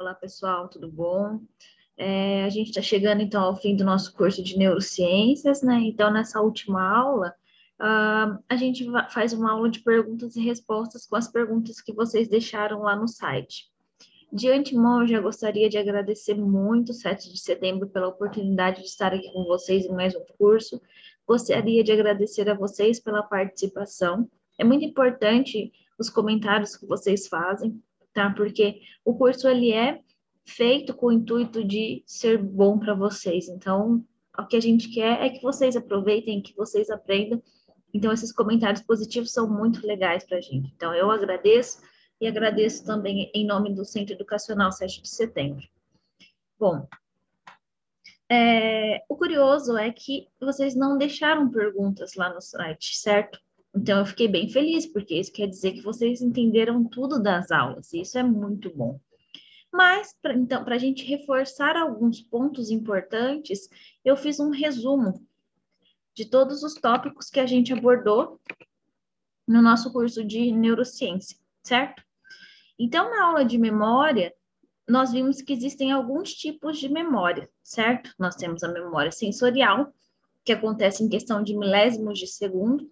Olá, pessoal, tudo bom? É, a gente está chegando, então, ao fim do nosso curso de neurociências, né? Então, nessa última aula, uh, a gente faz uma aula de perguntas e respostas com as perguntas que vocês deixaram lá no site. De antemão, eu já gostaria de agradecer muito, 7 de setembro, pela oportunidade de estar aqui com vocês em mais um curso. Gostaria de agradecer a vocês pela participação. É muito importante os comentários que vocês fazem, tá? Porque o curso ele é feito com o intuito de ser bom para vocês. Então, o que a gente quer é que vocês aproveitem, que vocês aprendam. Então, esses comentários positivos são muito legais para a gente. Então, eu agradeço e agradeço também em nome do Centro Educacional 7 de Setembro. Bom, é, o curioso é que vocês não deixaram perguntas lá no site, certo? Então, eu fiquei bem feliz, porque isso quer dizer que vocês entenderam tudo das aulas, e isso é muito bom. Mas, pra, então, para a gente reforçar alguns pontos importantes, eu fiz um resumo de todos os tópicos que a gente abordou no nosso curso de neurociência, certo? Então, na aula de memória, nós vimos que existem alguns tipos de memória, certo? Nós temos a memória sensorial, que acontece em questão de milésimos de segundo,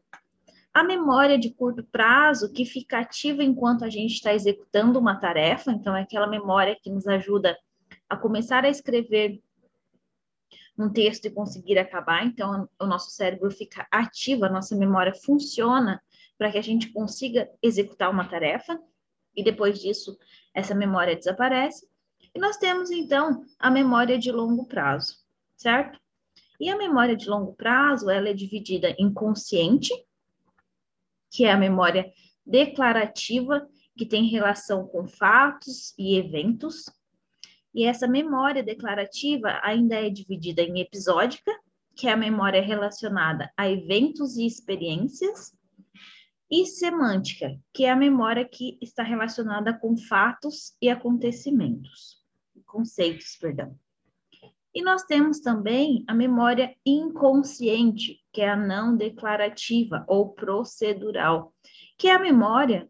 a memória de curto prazo, que fica ativa enquanto a gente está executando uma tarefa, então é aquela memória que nos ajuda a começar a escrever um texto e conseguir acabar. Então, o nosso cérebro fica ativo, a nossa memória funciona para que a gente consiga executar uma tarefa, e depois disso, essa memória desaparece. E nós temos, então, a memória de longo prazo, certo? E a memória de longo prazo, ela é dividida em consciente, que é a memória declarativa, que tem relação com fatos e eventos. E essa memória declarativa ainda é dividida em episódica, que é a memória relacionada a eventos e experiências, e semântica, que é a memória que está relacionada com fatos e acontecimentos, conceitos, perdão. E nós temos também a memória inconsciente, que é a não declarativa ou procedural, que é a memória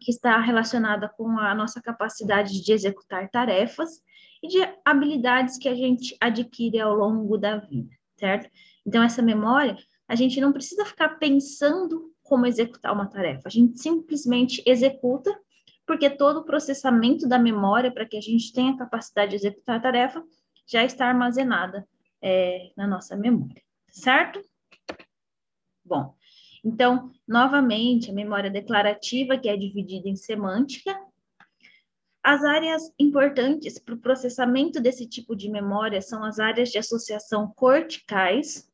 que está relacionada com a nossa capacidade de executar tarefas e de habilidades que a gente adquire ao longo da vida, certo? Então, essa memória, a gente não precisa ficar pensando como executar uma tarefa, a gente simplesmente executa porque todo o processamento da memória para que a gente tenha a capacidade de executar a tarefa já está armazenada é, na nossa memória, certo? Bom, então, novamente, a memória declarativa, que é dividida em semântica. As áreas importantes para o processamento desse tipo de memória são as áreas de associação corticais,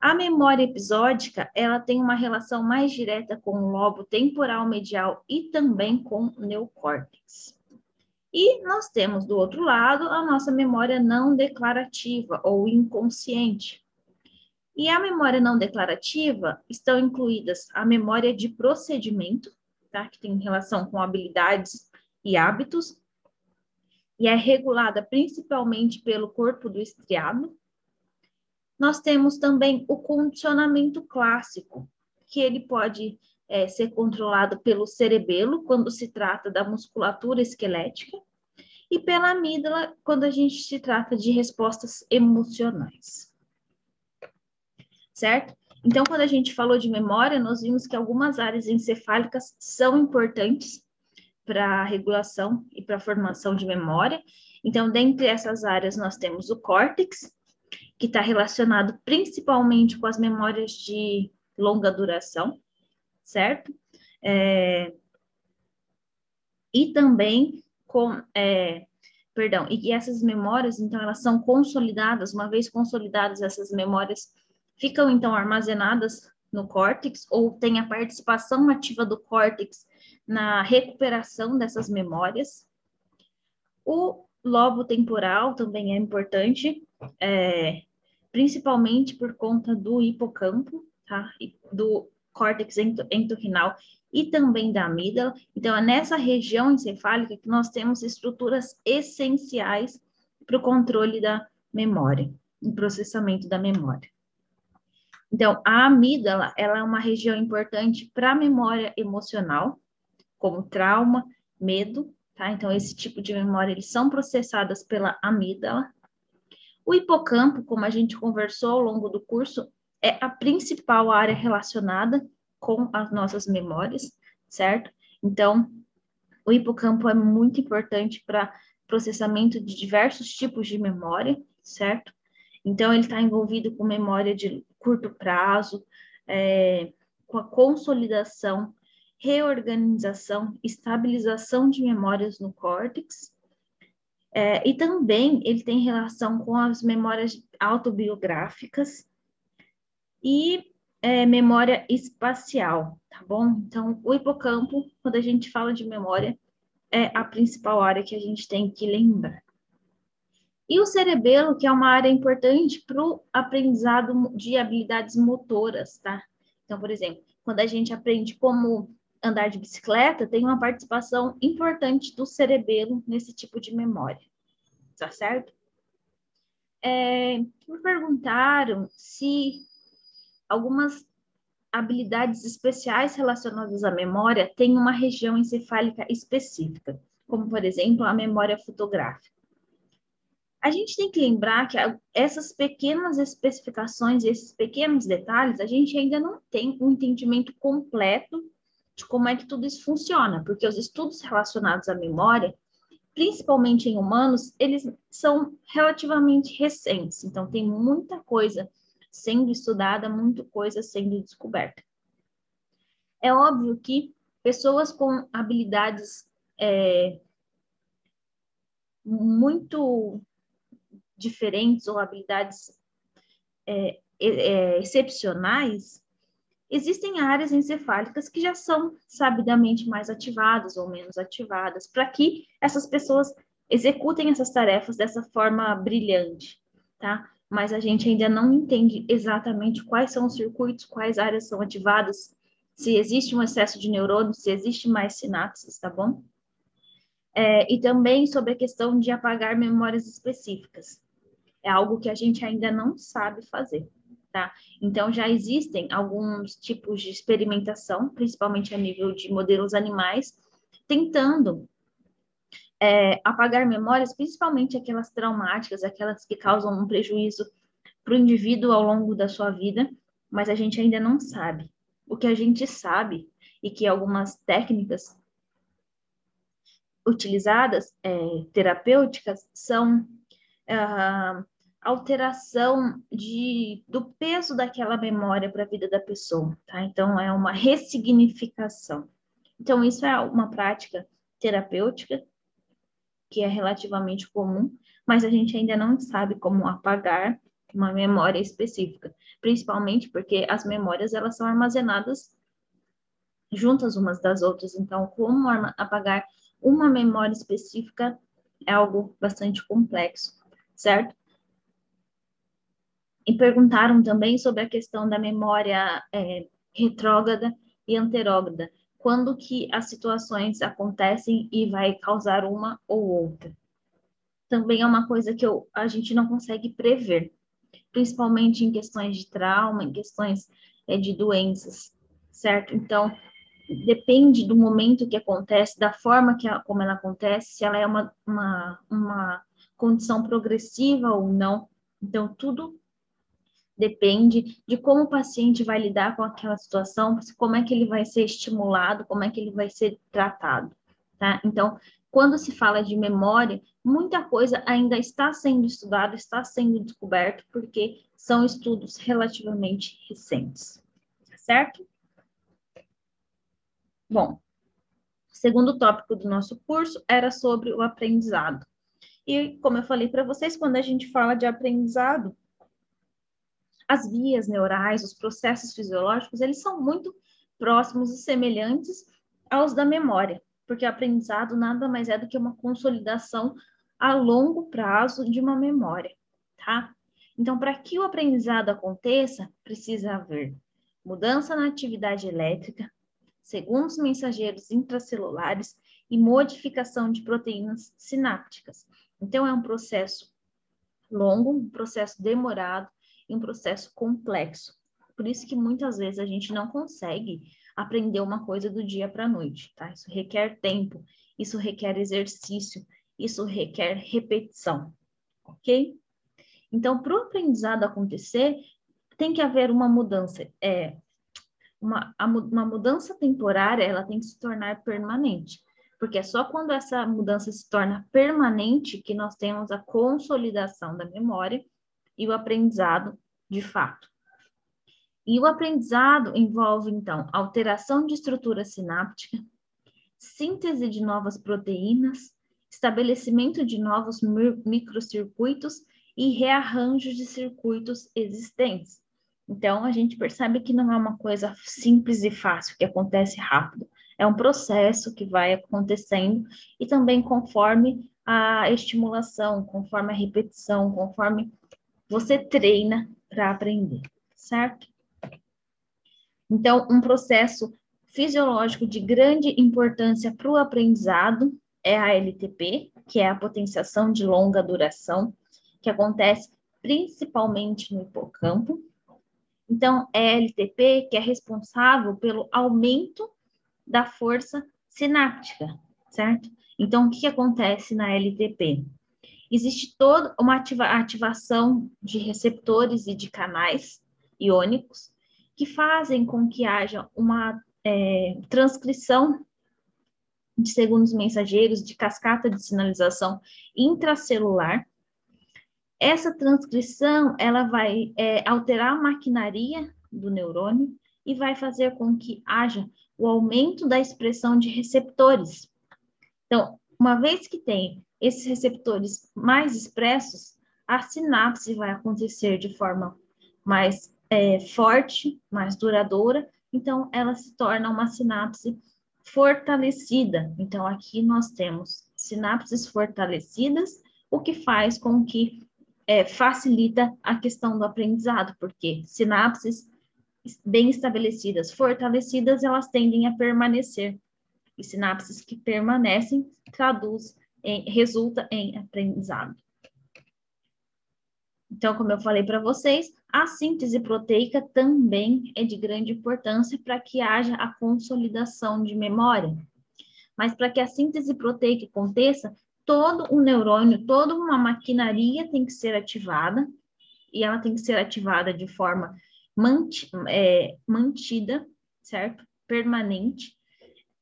a memória episódica, ela tem uma relação mais direta com o lobo temporal medial e também com o neocórtex. E nós temos do outro lado a nossa memória não declarativa ou inconsciente. E a memória não declarativa estão incluídas a memória de procedimento, tá? que tem relação com habilidades e hábitos, e é regulada principalmente pelo corpo do estriado, nós temos também o condicionamento clássico, que ele pode é, ser controlado pelo cerebelo, quando se trata da musculatura esquelética, e pela amígdala, quando a gente se trata de respostas emocionais. Certo? Então, quando a gente falou de memória, nós vimos que algumas áreas encefálicas são importantes para a regulação e para a formação de memória. Então, dentre essas áreas, nós temos o córtex, que está relacionado principalmente com as memórias de longa duração, certo? É, e também com, é, perdão, e essas memórias, então, elas são consolidadas, uma vez consolidadas essas memórias, ficam, então, armazenadas no córtex, ou tem a participação ativa do córtex na recuperação dessas memórias. O lobo temporal também é importante, é, principalmente por conta do hipocampo, tá? Do córtex entorrinal e também da amígdala. Então, é nessa região encefálica que nós temos estruturas essenciais para o controle da memória, o processamento da memória. Então, a amígdala, ela é uma região importante para a memória emocional, como trauma, medo, tá? Então, esse tipo de memória, eles são processadas pela amígdala. O hipocampo, como a gente conversou ao longo do curso, é a principal área relacionada com as nossas memórias, certo? Então, o hipocampo é muito importante para processamento de diversos tipos de memória, certo? Então, ele está envolvido com memória de curto prazo, é, com a consolidação, reorganização, estabilização de memórias no córtex, é, e também ele tem relação com as memórias autobiográficas e é, memória espacial, tá bom? Então, o hipocampo, quando a gente fala de memória, é a principal área que a gente tem que lembrar. E o cerebelo, que é uma área importante para o aprendizado de habilidades motoras, tá? Então, por exemplo, quando a gente aprende como andar de bicicleta, tem uma participação importante do cerebelo nesse tipo de memória, tá certo? É, me perguntaram se algumas habilidades especiais relacionadas à memória têm uma região encefálica específica, como, por exemplo, a memória fotográfica. A gente tem que lembrar que essas pequenas especificações, esses pequenos detalhes, a gente ainda não tem um entendimento completo de como é que tudo isso funciona, porque os estudos relacionados à memória, principalmente em humanos, eles são relativamente recentes, então tem muita coisa sendo estudada, muita coisa sendo descoberta. É óbvio que pessoas com habilidades é, muito diferentes ou habilidades é, é, excepcionais existem áreas encefálicas que já são sabidamente mais ativadas ou menos ativadas, para que essas pessoas executem essas tarefas dessa forma brilhante, tá? Mas a gente ainda não entende exatamente quais são os circuitos, quais áreas são ativadas, se existe um excesso de neurônios, se existe mais sinapses, tá bom? É, e também sobre a questão de apagar memórias específicas. É algo que a gente ainda não sabe fazer tá? Então, já existem alguns tipos de experimentação, principalmente a nível de modelos animais, tentando é, apagar memórias, principalmente aquelas traumáticas, aquelas que causam um prejuízo para o indivíduo ao longo da sua vida, mas a gente ainda não sabe. O que a gente sabe e que algumas técnicas utilizadas, é, terapêuticas, são uh, alteração de, do peso daquela memória para a vida da pessoa, tá? Então, é uma ressignificação. Então, isso é uma prática terapêutica que é relativamente comum, mas a gente ainda não sabe como apagar uma memória específica, principalmente porque as memórias elas são armazenadas juntas umas das outras. Então, como apagar uma memória específica é algo bastante complexo, certo? E perguntaram também sobre a questão da memória é, retrógrada e anterógrada. Quando que as situações acontecem e vai causar uma ou outra. Também é uma coisa que eu, a gente não consegue prever, principalmente em questões de trauma, em questões é, de doenças, certo? Então, depende do momento que acontece, da forma que a, como ela acontece, se ela é uma, uma, uma condição progressiva ou não. Então, tudo depende de como o paciente vai lidar com aquela situação, como é que ele vai ser estimulado, como é que ele vai ser tratado, tá? Então, quando se fala de memória, muita coisa ainda está sendo estudada, está sendo descoberto, porque são estudos relativamente recentes, tá certo? Bom, segundo tópico do nosso curso era sobre o aprendizado. E, como eu falei para vocês, quando a gente fala de aprendizado, as vias neurais, os processos fisiológicos, eles são muito próximos e semelhantes aos da memória, porque o aprendizado nada mais é do que uma consolidação a longo prazo de uma memória, tá? Então, para que o aprendizado aconteça, precisa haver mudança na atividade elétrica, segundos mensageiros intracelulares e modificação de proteínas sinápticas. Então, é um processo longo, um processo demorado, em um processo complexo. Por isso que muitas vezes a gente não consegue aprender uma coisa do dia para a noite, tá? Isso requer tempo, isso requer exercício, isso requer repetição, ok? Então, para o aprendizado acontecer, tem que haver uma mudança. É, uma, uma mudança temporária, ela tem que se tornar permanente. Porque é só quando essa mudança se torna permanente que nós temos a consolidação da memória e o aprendizado de fato. E o aprendizado envolve, então, alteração de estrutura sináptica, síntese de novas proteínas, estabelecimento de novos microcircuitos e rearranjo de circuitos existentes. Então, a gente percebe que não é uma coisa simples e fácil, que acontece rápido. É um processo que vai acontecendo e também conforme a estimulação, conforme a repetição, conforme você treina para aprender, certo? Então, um processo fisiológico de grande importância para o aprendizado é a LTP, que é a potenciação de longa duração, que acontece principalmente no hipocampo. Então, é a LTP que é responsável pelo aumento da força sináptica, certo? Então, o que acontece na LTP? Existe toda uma ativa ativação de receptores e de canais iônicos que fazem com que haja uma é, transcrição de segundos mensageiros, de cascata de sinalização intracelular. Essa transcrição, ela vai é, alterar a maquinaria do neurônio e vai fazer com que haja o aumento da expressão de receptores. Então, uma vez que tem esses receptores mais expressos, a sinapse vai acontecer de forma mais é, forte, mais duradoura, então ela se torna uma sinapse fortalecida. Então, aqui nós temos sinapses fortalecidas, o que faz com que é, facilita a questão do aprendizado, porque sinapses bem estabelecidas, fortalecidas, elas tendem a permanecer. E sinapses que permanecem traduz em, resulta em aprendizado. Então, como eu falei para vocês, a síntese proteica também é de grande importância para que haja a consolidação de memória. Mas para que a síntese proteica aconteça, todo um neurônio, toda uma maquinaria tem que ser ativada, e ela tem que ser ativada de forma é, mantida, certo? Permanente,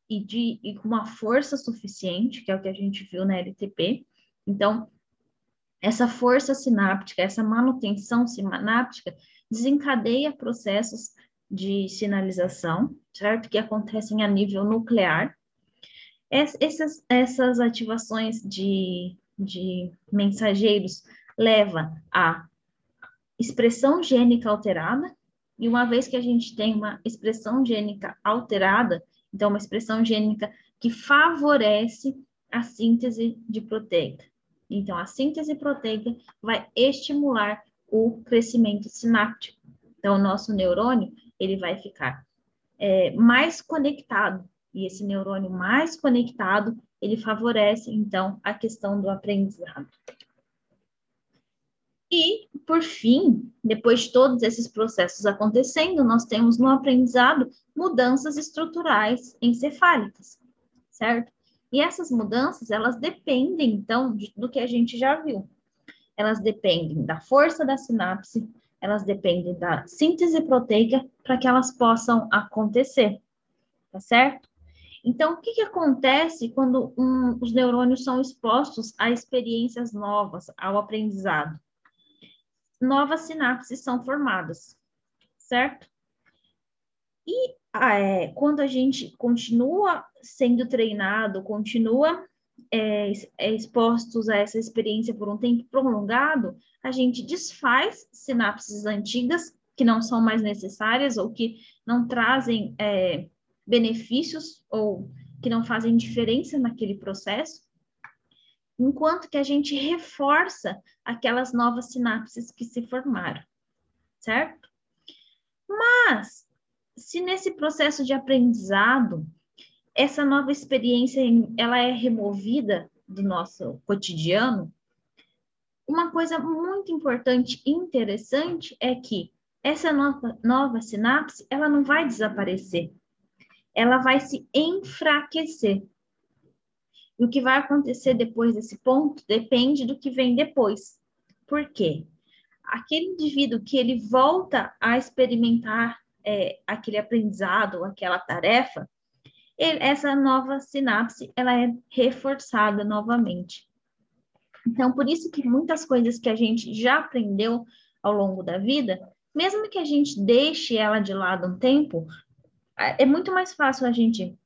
e, de, e com uma força suficiente, que é o que a gente viu na LTP. Então, essa força sináptica, essa manutenção sináptica, desencadeia processos de sinalização, certo? Que acontecem a nível nuclear. Essas, essas ativações de, de mensageiros levam a expressão gênica alterada, e uma vez que a gente tem uma expressão gênica alterada, então uma expressão gênica que favorece a síntese de proteína. Então, a síntese proteica vai estimular o crescimento sináptico. Então, o nosso neurônio, ele vai ficar é, mais conectado. E esse neurônio mais conectado, ele favorece, então, a questão do aprendizado. E, por fim, depois de todos esses processos acontecendo, nós temos no aprendizado mudanças estruturais encefálicas, certo? E essas mudanças, elas dependem, então, de, do que a gente já viu. Elas dependem da força da sinapse, elas dependem da síntese proteica para que elas possam acontecer, tá certo? Então, o que, que acontece quando um, os neurônios são expostos a experiências novas, ao aprendizado? Novas sinapses são formadas, certo? E é, quando a gente continua sendo treinado, continua é, é, expostos a essa experiência por um tempo prolongado, a gente desfaz sinapses antigas que não são mais necessárias ou que não trazem é, benefícios ou que não fazem diferença naquele processo, enquanto que a gente reforça aquelas novas sinapses que se formaram, certo? Mas se nesse processo de aprendizado essa nova experiência ela é removida do nosso cotidiano, uma coisa muito importante e interessante é que essa nova, nova sinapse ela não vai desaparecer. ela vai se enfraquecer. E o que vai acontecer depois desse ponto depende do que vem depois. Por quê? Aquele indivíduo que ele volta a experimentar é, aquele aprendizado, aquela tarefa, ele, essa nova sinapse ela é reforçada novamente. Então, por isso que muitas coisas que a gente já aprendeu ao longo da vida, mesmo que a gente deixe ela de lado um tempo, é muito mais fácil a gente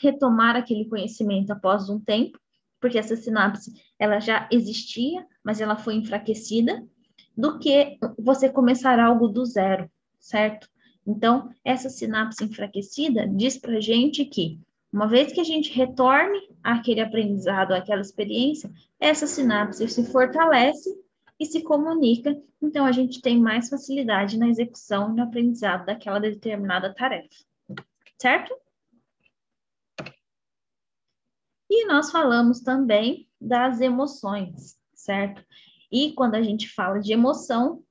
retomar aquele conhecimento após um tempo, porque essa sinapse ela já existia, mas ela foi enfraquecida, do que você começar algo do zero, certo? Então, essa sinapse enfraquecida diz para gente que, uma vez que a gente retorne àquele aprendizado, àquela experiência, essa sinapse se fortalece e se comunica, então a gente tem mais facilidade na execução e no aprendizado daquela determinada tarefa, certo? E nós falamos também das emoções, certo? E quando a gente fala de emoção,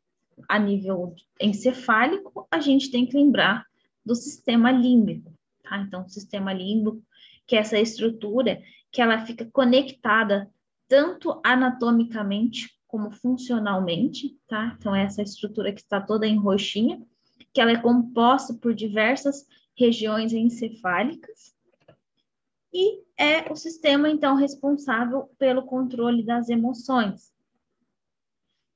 a nível encefálico, a gente tem que lembrar do sistema límbico, tá? Então, o sistema límbico, que é essa estrutura que ela fica conectada tanto anatomicamente como funcionalmente, tá? Então, essa estrutura que está toda em roxinha, que ela é composta por diversas regiões encefálicas, e é o sistema, então, responsável pelo controle das emoções.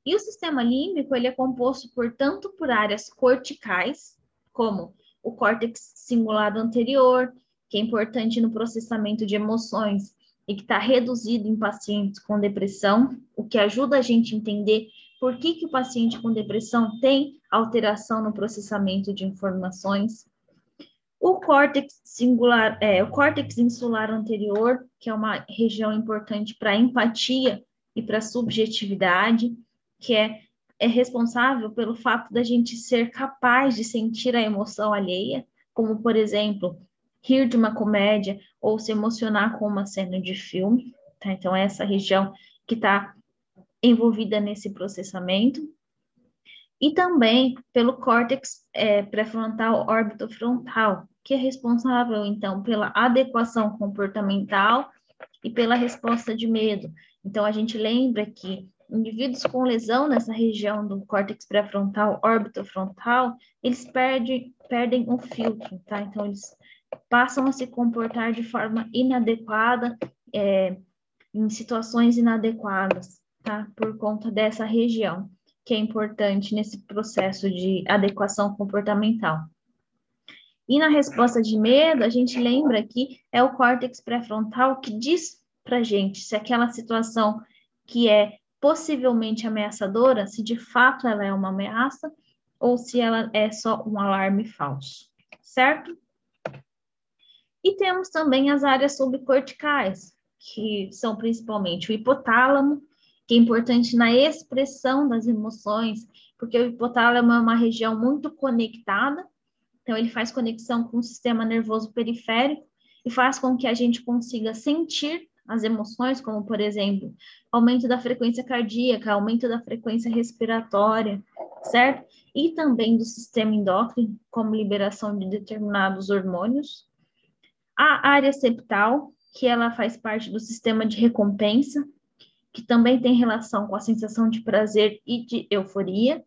E o sistema límbico, ele é composto por tanto por áreas corticais, como o córtex cingulado anterior, que é importante no processamento de emoções e que está reduzido em pacientes com depressão, o que ajuda a gente a entender por que, que o paciente com depressão tem alteração no processamento de informações. O córtex singular, é, o córtex insular anterior, que é uma região importante para empatia e para subjetividade, que é, é responsável pelo fato da gente ser capaz de sentir a emoção alheia, como, por exemplo, rir de uma comédia ou se emocionar com uma cena de filme. Tá? Então, é essa região que está envolvida nesse processamento e também pelo córtex é, pré-frontal órbito-frontal, que é responsável, então, pela adequação comportamental e pela resposta de medo. Então, a gente lembra que indivíduos com lesão nessa região do córtex pré-frontal órbito-frontal, eles perdem, perdem o filtro, tá? Então, eles passam a se comportar de forma inadequada, é, em situações inadequadas, tá? Por conta dessa região, que é importante nesse processo de adequação comportamental. E na resposta de medo, a gente lembra que é o córtex pré-frontal que diz para gente se aquela situação que é possivelmente ameaçadora, se de fato ela é uma ameaça ou se ela é só um alarme falso, certo? E temos também as áreas subcorticais, que são principalmente o hipotálamo, que é importante na expressão das emoções, porque o hipotálamo é uma região muito conectada então, ele faz conexão com o sistema nervoso periférico e faz com que a gente consiga sentir as emoções, como, por exemplo, aumento da frequência cardíaca, aumento da frequência respiratória, certo? E também do sistema endócrino, como liberação de determinados hormônios. A área septal, que ela faz parte do sistema de recompensa, que também tem relação com a sensação de prazer e de euforia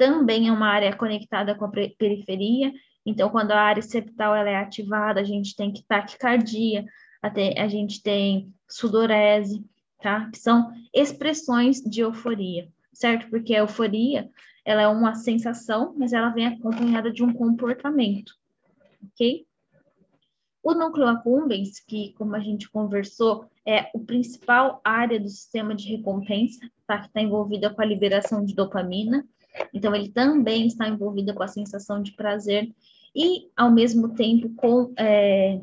também é uma área conectada com a periferia. Então, quando a área septal ela é ativada, a gente tem taquicardia, até a gente tem sudorese, tá? Que são expressões de euforia, certo? Porque a euforia, ela é uma sensação, mas ela vem acompanhada de um comportamento, ok? O núcleo accumbens, que como a gente conversou, é o principal área do sistema de recompensa, tá? Que está envolvida com a liberação de dopamina. Então, ele também está envolvido com a sensação de prazer e, ao mesmo tempo, com é,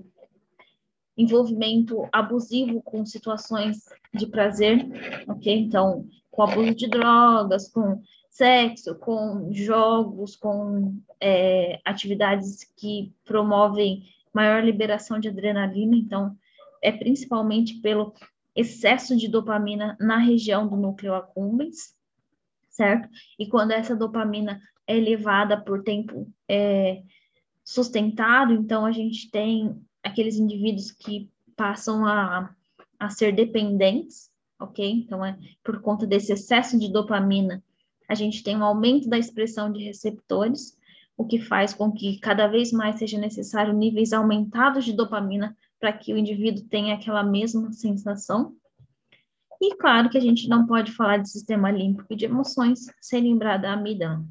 envolvimento abusivo com situações de prazer, ok? Então, com abuso de drogas, com sexo, com jogos, com é, atividades que promovem maior liberação de adrenalina. Então, é principalmente pelo excesso de dopamina na região do núcleo accumbens certo? E quando essa dopamina é elevada por tempo é, sustentado, então a gente tem aqueles indivíduos que passam a, a ser dependentes, ok? Então, é por conta desse excesso de dopamina, a gente tem um aumento da expressão de receptores, o que faz com que cada vez mais seja necessário níveis aumentados de dopamina para que o indivíduo tenha aquela mesma sensação. E claro que a gente não pode falar de sistema límbico de emoções sem lembrar da amígdala,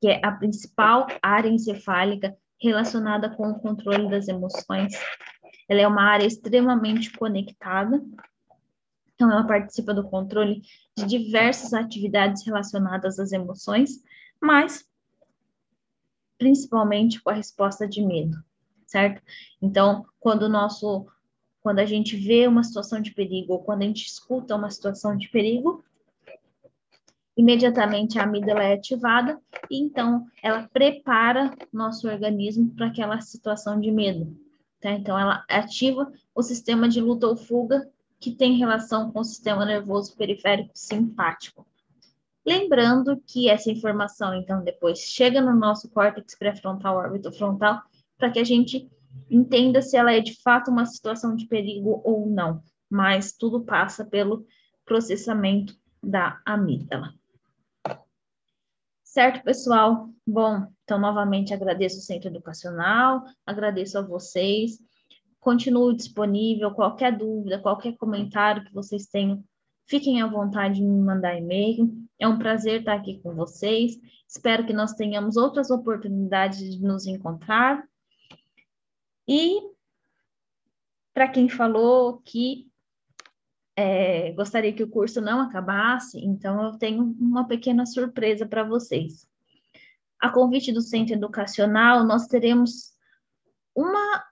que é a principal área encefálica relacionada com o controle das emoções. Ela é uma área extremamente conectada, então ela participa do controle de diversas atividades relacionadas às emoções, mas principalmente com a resposta de medo, certo? Então, quando o nosso quando a gente vê uma situação de perigo ou quando a gente escuta uma situação de perigo, imediatamente a amígdala é ativada e então ela prepara nosso organismo para aquela situação de medo. Tá? Então ela ativa o sistema de luta ou fuga que tem relação com o sistema nervoso periférico simpático. Lembrando que essa informação, então, depois chega no nosso córtex pré-frontal, órbito frontal, para que a gente entenda se ela é de fato uma situação de perigo ou não. Mas tudo passa pelo processamento da amígdala. Certo, pessoal? Bom, então, novamente agradeço o Centro Educacional, agradeço a vocês continuo disponível. Qualquer dúvida, qualquer comentário que vocês tenham, fiquem à vontade de me mandar e-mail. É um prazer estar aqui com vocês. Espero que nós tenhamos outras oportunidades de nos encontrar. E para quem falou que é, gostaria que o curso não acabasse, então eu tenho uma pequena surpresa para vocês. A convite do Centro Educacional, nós teremos uma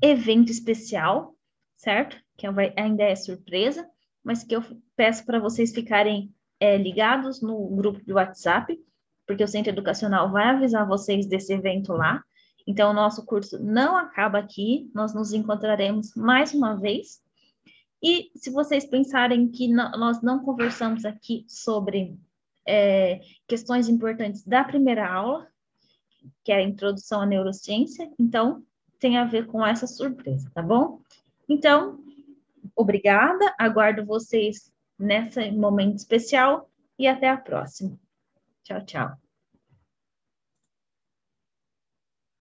evento especial, certo? Que ainda é surpresa, mas que eu peço para vocês ficarem é, ligados no grupo do WhatsApp, porque o Centro Educacional vai avisar vocês desse evento lá. Então, o nosso curso não acaba aqui, nós nos encontraremos mais uma vez. E se vocês pensarem que nós não conversamos aqui sobre é, questões importantes da primeira aula, que é a introdução à neurociência, então tem a ver com essa surpresa, tá bom? Então, obrigada, aguardo vocês nesse momento especial e até a próxima. Tchau, tchau.